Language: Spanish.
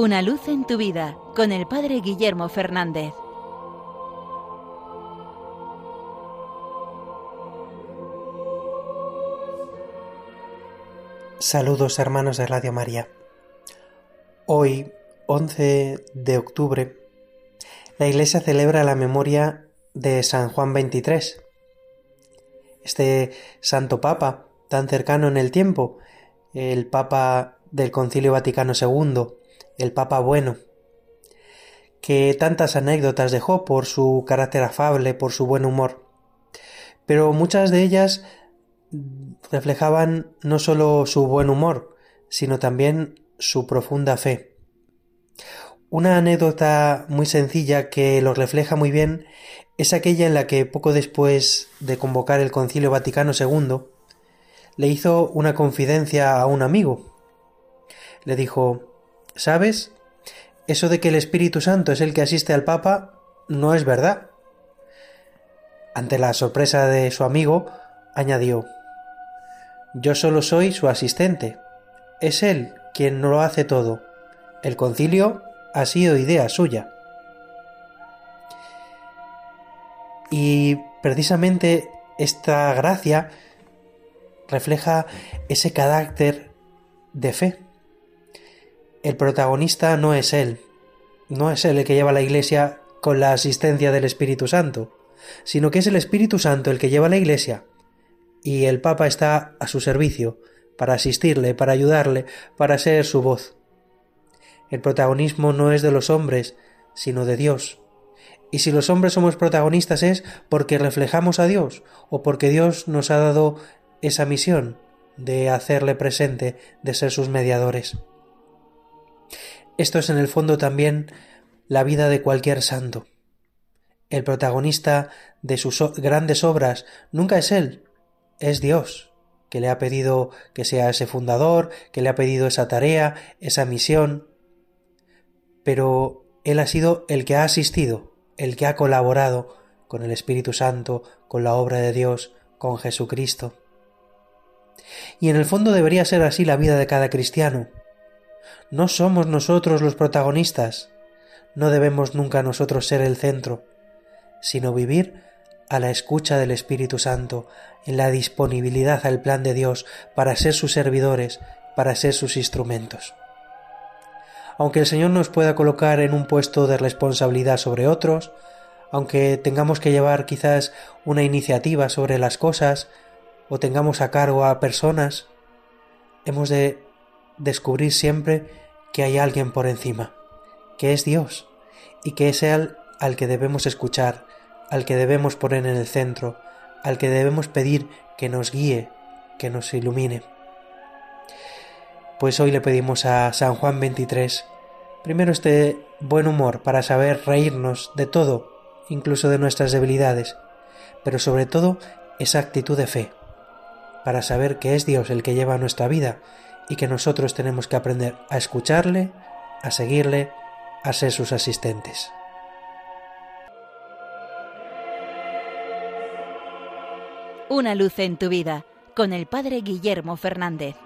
Una luz en tu vida con el Padre Guillermo Fernández. Saludos hermanos de Radio María. Hoy, 11 de octubre, la Iglesia celebra la memoria de San Juan XXIII. Este santo papa, tan cercano en el tiempo, el papa del Concilio Vaticano II, el Papa Bueno, que tantas anécdotas dejó por su carácter afable, por su buen humor, pero muchas de ellas reflejaban no sólo su buen humor, sino también su profunda fe. Una anécdota muy sencilla que lo refleja muy bien es aquella en la que poco después de convocar el Concilio Vaticano II, le hizo una confidencia a un amigo. Le dijo ¿Sabes? Eso de que el Espíritu Santo es el que asiste al Papa no es verdad. Ante la sorpresa de su amigo, añadió Yo solo soy su asistente. Es él quien no lo hace todo. El concilio ha sido idea suya. Y precisamente esta gracia refleja ese carácter de fe el protagonista no es él, no es él el que lleva la iglesia con la asistencia del Espíritu Santo, sino que es el Espíritu Santo el que lleva la iglesia, y el Papa está a su servicio, para asistirle, para ayudarle, para ser su voz. El protagonismo no es de los hombres, sino de Dios. Y si los hombres somos protagonistas es porque reflejamos a Dios o porque Dios nos ha dado esa misión de hacerle presente, de ser sus mediadores. Esto es en el fondo también la vida de cualquier santo. El protagonista de sus grandes obras nunca es él, es Dios, que le ha pedido que sea ese fundador, que le ha pedido esa tarea, esa misión. Pero él ha sido el que ha asistido, el que ha colaborado con el Espíritu Santo, con la obra de Dios, con Jesucristo. Y en el fondo debería ser así la vida de cada cristiano. No somos nosotros los protagonistas, no debemos nunca nosotros ser el centro, sino vivir a la escucha del Espíritu Santo, en la disponibilidad al plan de Dios para ser sus servidores, para ser sus instrumentos. Aunque el Señor nos pueda colocar en un puesto de responsabilidad sobre otros, aunque tengamos que llevar quizás una iniciativa sobre las cosas, o tengamos a cargo a personas, hemos de descubrir siempre que hay alguien por encima, que es Dios, y que es Él al que debemos escuchar, al que debemos poner en el centro, al que debemos pedir que nos guíe, que nos ilumine. Pues hoy le pedimos a San Juan 23, primero este buen humor para saber reírnos de todo, incluso de nuestras debilidades, pero sobre todo esa actitud de fe, para saber que es Dios el que lleva nuestra vida y que nosotros tenemos que aprender a escucharle, a seguirle, a ser sus asistentes. Una luz en tu vida con el Padre Guillermo Fernández.